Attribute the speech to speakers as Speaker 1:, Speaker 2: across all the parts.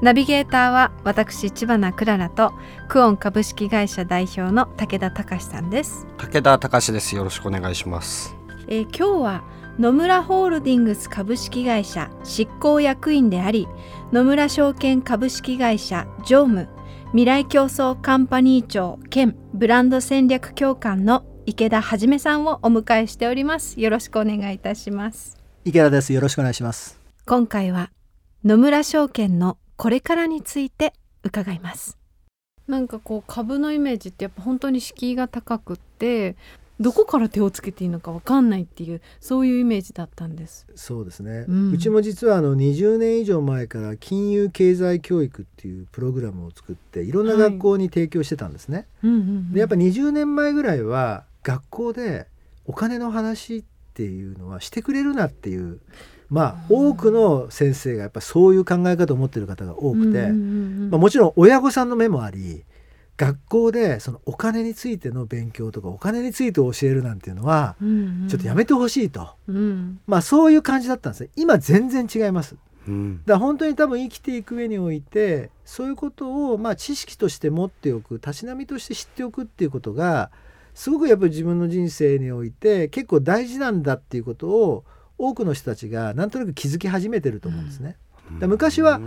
Speaker 1: ナビゲーターは私千葉なクララとクオン株式会社代表の武田隆さんです。
Speaker 2: 武田隆です。よろしくお願いします。
Speaker 1: えー今日は野村ホールディングス株式会社執行役員であり野村証券株式会社常務未来競争カンパニー長兼ブランド戦略協官の池田はじめさんをお迎えしております。よろしくお願いいたします。
Speaker 3: 池田です。よろしくお願いします。
Speaker 1: 今回は野村証券のこれからについて伺いますなんかこう株のイメージってやっぱ本当に敷居が高くってどこから手をつけていいのかわかんないっていうそういうイメージだったんです
Speaker 3: そうですね。
Speaker 1: う
Speaker 3: うんちも実はあの20年以上前から金融経済教育っていうプログラムを作っていろんな学校に提供してたんですね。
Speaker 1: うんうんうん
Speaker 3: でやっぱ20年前ぐらいは学校でお金の話っていうのはしてくれるなっていう。まあ多くの先生がやっぱそういう考え方を持ってる方が多くて、まあ、もちろん親御さんの目もあり学校でそのお金についての勉強とかお金について教えるなんていうのはちょっとやめてほしいと、
Speaker 1: うん。
Speaker 3: まあそういう感じだったんですね今全然違います。だか
Speaker 2: うん
Speaker 3: ら本当に多分生きていく上においてそういうことをまあ知識として持っておくたしなみとして知っておくっていうことがすごくやっぱり自分の人生において結構大事なんだっていうことを多くの人たちがなんとなく気づき始めてると思うんですね。だ昔は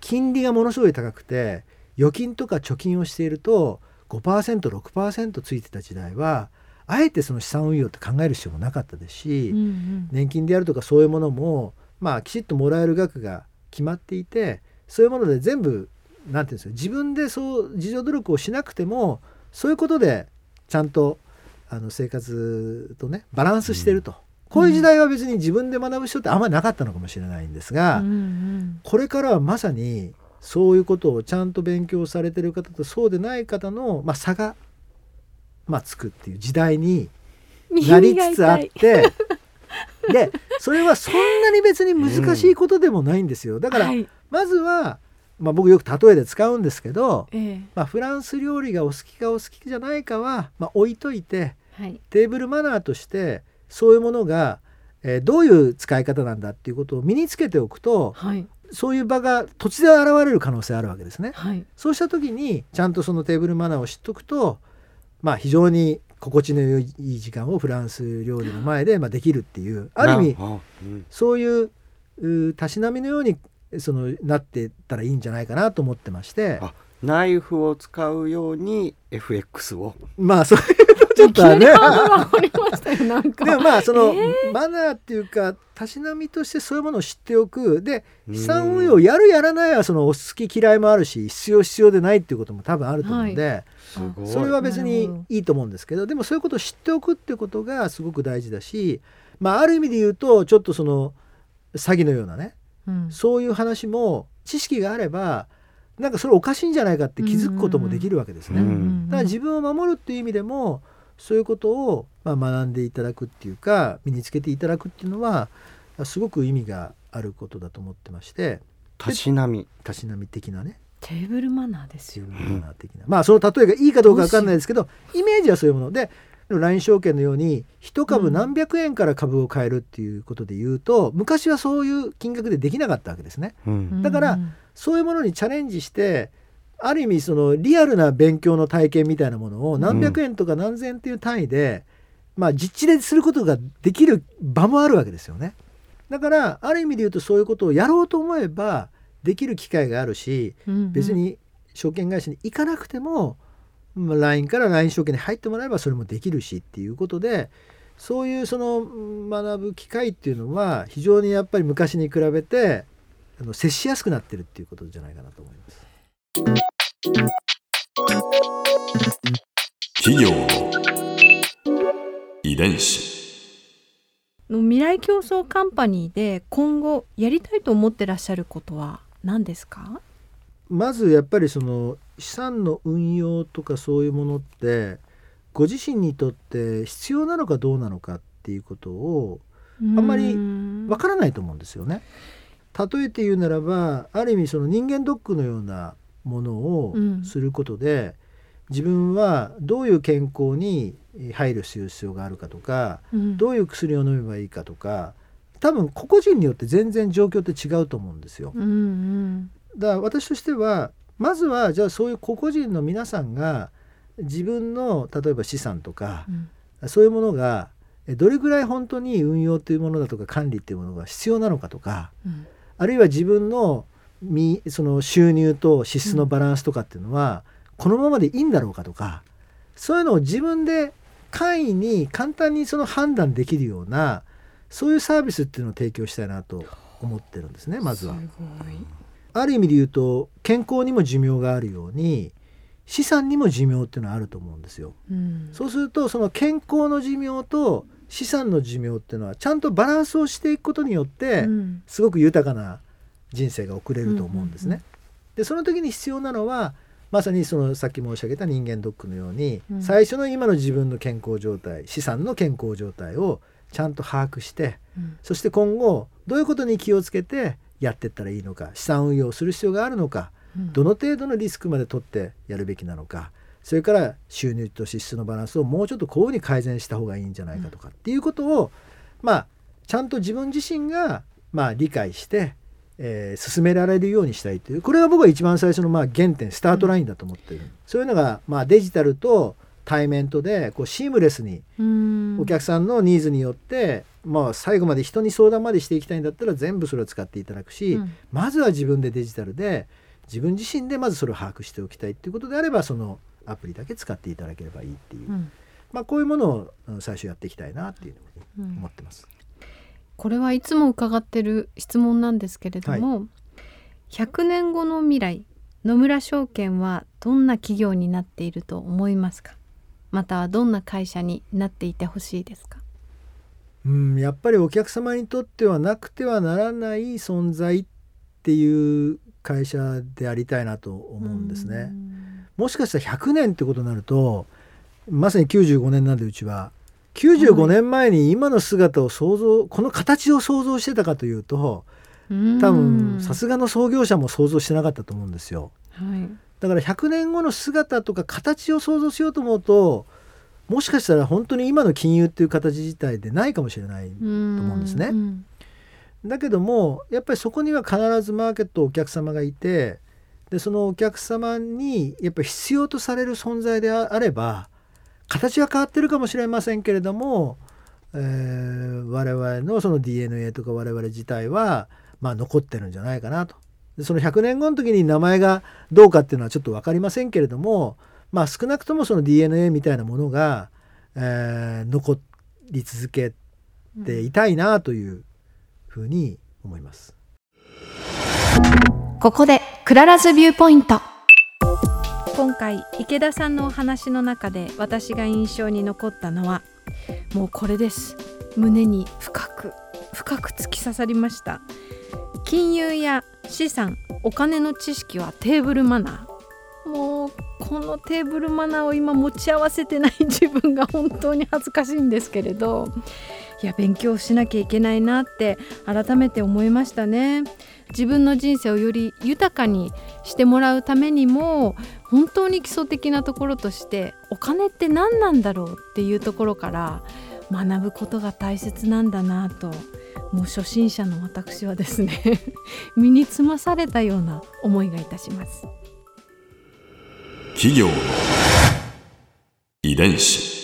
Speaker 3: 金利がものすごい高くて預金とか貯金をしていると 5%6% ついてた時代はあえてその資産運用って考える必要もなかったですし、
Speaker 1: うんうん。
Speaker 3: 年金であるとかそういうものもまあきちっともらえる額が決まっていてそういうもので全部なんていうんですか自分でそう自助努力をしなくてもそういうことでちゃんとあの生活とねバランスしてると、こういう時代は別に自分で学ぶ人ってあんまりなかったのかもしれないんですが、
Speaker 1: うんうん。
Speaker 3: これからはまさにそういうことをちゃんと勉強されてる方とそうでない方の、まあ、差が、まあ、つくっていう時代になりつつあって でそれはそんなに別に難しいことでもないんですよ。だから、
Speaker 1: はい。
Speaker 3: まずは、まあ、僕よく例えで使うんですけど、
Speaker 1: ええ。
Speaker 3: まあ、フランス料理がお好きかお好きじゃないかは、まあ、置いといて
Speaker 1: はい。
Speaker 3: テーブルマナーとしてそういうものが、えーどういう使い方なんだっていうことを身につけておくと
Speaker 1: はい。
Speaker 3: そういう場が突然現れる可能性あるわけですね。
Speaker 1: はい。
Speaker 3: そうした時にちゃんとそのテーブルマナーを知っとくと、まあ、非常に心地の良い時間をフランス料理の前でまあできるっていうある意味
Speaker 2: あうん。
Speaker 3: そういううたしなみのようにそのなっていったらいいんじゃないかなと思ってまして。
Speaker 2: あナイフを使うように FX を。
Speaker 3: まあそういうとちょっとはねでもまあその、
Speaker 1: え
Speaker 3: マナーっていうかたしなみとしてそういうものを知っておく。で
Speaker 2: うん。
Speaker 3: 資産運用やるやらないはそのお好き嫌いもあるし必要必要でないっていうことも多分あると思うんで、
Speaker 2: すごい。
Speaker 3: それは別に
Speaker 1: ど
Speaker 3: いいと思うんですけどでもそういうことを知っておくっていうことがすごく大事だし、まあ、ある意味で言うとちょっとその詐欺のようなね
Speaker 1: うん。
Speaker 3: そういう話も知識があればなんかそれおかしいんじゃないかって気づくこともできるわけですね。
Speaker 2: うん。
Speaker 3: だから自分を守るっていう意味でもそういうことをまあ学んでいただくっていうか身につけていただくっていうのはすごく意味があることだと思ってまして。
Speaker 2: たしなみ。
Speaker 3: たしなみ的なね。
Speaker 1: テーブルマナーですよ
Speaker 3: マナー的な、まあその例えがいいかどうかわかんないですけどイメージはそういうもので LINE 証券のように一株何百円から株を買えるっていうことで言うと、昔はそういう金額でできなかったわけですね。
Speaker 2: うん。
Speaker 3: だからそういうものにチャレンジしてある意味そのリアルな勉強の体験みたいなものを何百円とか何千円っていう単位で、まあ実地ですることができる場もあるわけですよね。だからある意味で言うとそういうことをやろうと思えばできる機会があるし別に証券会社に行かなくても、まあ LINE から LINE 証券に入ってもらえばそれもできるしっていうことでそういうそのうん学ぶ機会っていうのは非常にやっぱり昔に比べてあの接しやすくなってるっていうことじゃないかなと思います。
Speaker 4: 企業の遺伝子。
Speaker 1: の未来競争カンパニーで今後やりたいと思ってらっしゃることは何ですか？
Speaker 3: まずやっぱりその資産の運用とかそういうものってご自身にとって必要なのかどうなのかっていうことを
Speaker 1: あ
Speaker 3: んまりわからないと思うんですよね。例えて言うならばある意味その人間ドックのようなものを
Speaker 1: うん
Speaker 3: することで、自分はどういう健康に配慮する必要があるかとか
Speaker 1: うん。
Speaker 3: どういう薬を飲めばいいかとか多分個々人によって全然状況って違うと思うんですよ。
Speaker 1: うんうん。
Speaker 3: だから私としてはまずはじゃあそういう個々人の皆さんが自分の例えば資産とか
Speaker 1: うん。
Speaker 3: そういうものがえどれぐらい本当に運用というものだとか管理っていうものが必要なのかとか
Speaker 1: うん。
Speaker 3: あるいは自分のみその収入と支出のバランスとかっていうのは、このままでいいんだろうかとかそういうのを自分で簡易に簡単にその判断できるようなそういうサービスっていうのを提供したいなと思ってるんですねまずは。ある意味で言うと健康にも寿命があるように資産にも寿命っていうのはあると思うんですよ。
Speaker 1: うん
Speaker 3: そうするとその健康の寿命と資産の寿命っていうのはちゃんとバランスをしていくことによって、
Speaker 1: うん
Speaker 3: すごく豊かな人生が送れると思うんですね。でその時に必要なのはまさにそのさっき申し上げた人間ドックのように、
Speaker 1: うん。
Speaker 3: 最初の今の自分の健康状態資産の健康状態をちゃんと把握して
Speaker 1: うん。
Speaker 3: そして今後どういうことに気をつけてやっていったらいいのか資産運用をする必要があるのか
Speaker 1: うん。
Speaker 3: どの程度のリスクまで取ってやるべきなのかそれから収入と支出のバランスをもうちょっとこういうふうに改善した方がいいんじゃないかとかっていうことをまあちゃんと自分自身がまあ理解して、えー進められるようにしたいというこれが僕は一番最初のまあ原点スタートラインだと思ってる、そういうのがまあデジタルと対面とでこうシームレスに
Speaker 1: うん。
Speaker 3: お客さんのニーズによって、まあ最後まで人に相談までしていきたいんだったら全部それを使っていただくし、
Speaker 1: うん。
Speaker 3: まずは自分でデジタルで自分自身でまずそれを把握しておきたいっていうことであればそのアプリだけ使っていただければいいっていう、
Speaker 1: うん。
Speaker 3: まあこういうものをうん最初やっていきたいなっていうふうに
Speaker 1: うん。
Speaker 3: 思ってます。
Speaker 1: これはいつも伺ってる質問なんですけれども、100年後の未来野村証券はどんな企業になっていると思いますか？またはどんな会社になっていてほしいですか？
Speaker 3: うん、やっぱりお客様にとってはなくてはならない存在っていう会社でありたいなと思うんですね。もしかしたら100年ってことになるとまさに95年なんでうちは95年前に今の姿を想像この形を想像してたかというと
Speaker 1: うん
Speaker 3: 多分さすがの創業者も想像してなかったと思うんですよ。
Speaker 1: はい
Speaker 3: だから100年後の姿とか形を想像しようと思うともしかしたら本当に今の金融っていう形自体でないかもしれない。
Speaker 1: と
Speaker 3: 思うんですね
Speaker 1: ん
Speaker 3: だけどもやっぱりそこには必ずマーケットお客様がいてでそのお客様にやっぱり必要とされる存在であれば形は変わってるかもしれませんけれども、えー我々のその DNA とか我々自体はまあ残ってるんじゃないかなと。でその100年後の時に名前がどうかっていうのはちょっと分かりませんけれどもまあ少なくともその DNA みたいなものが、えー残り続けていたいなというふうに思います。
Speaker 1: ここで Clara's Viewpoint 今回池田さんのお話の中で私が印象に残ったのはもうこれです。胸に深く深く突き刺さりました。金融や資産お金の知識はテーブルマナー。もうこのテーブルマナーを今持ち合わせてない自分が本当に恥ずかしいんですけれどいや勉強しなきゃいけないなって改めて思いましたね。自分の人生をより豊かにしてもらうためにも本当に基礎的なところとしてお金って何なんだろうっていうところから学ぶことが大切なんだなともう初心者の私はですね 身につまされたような思いがいたします。
Speaker 4: 企業遺伝子。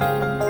Speaker 2: Música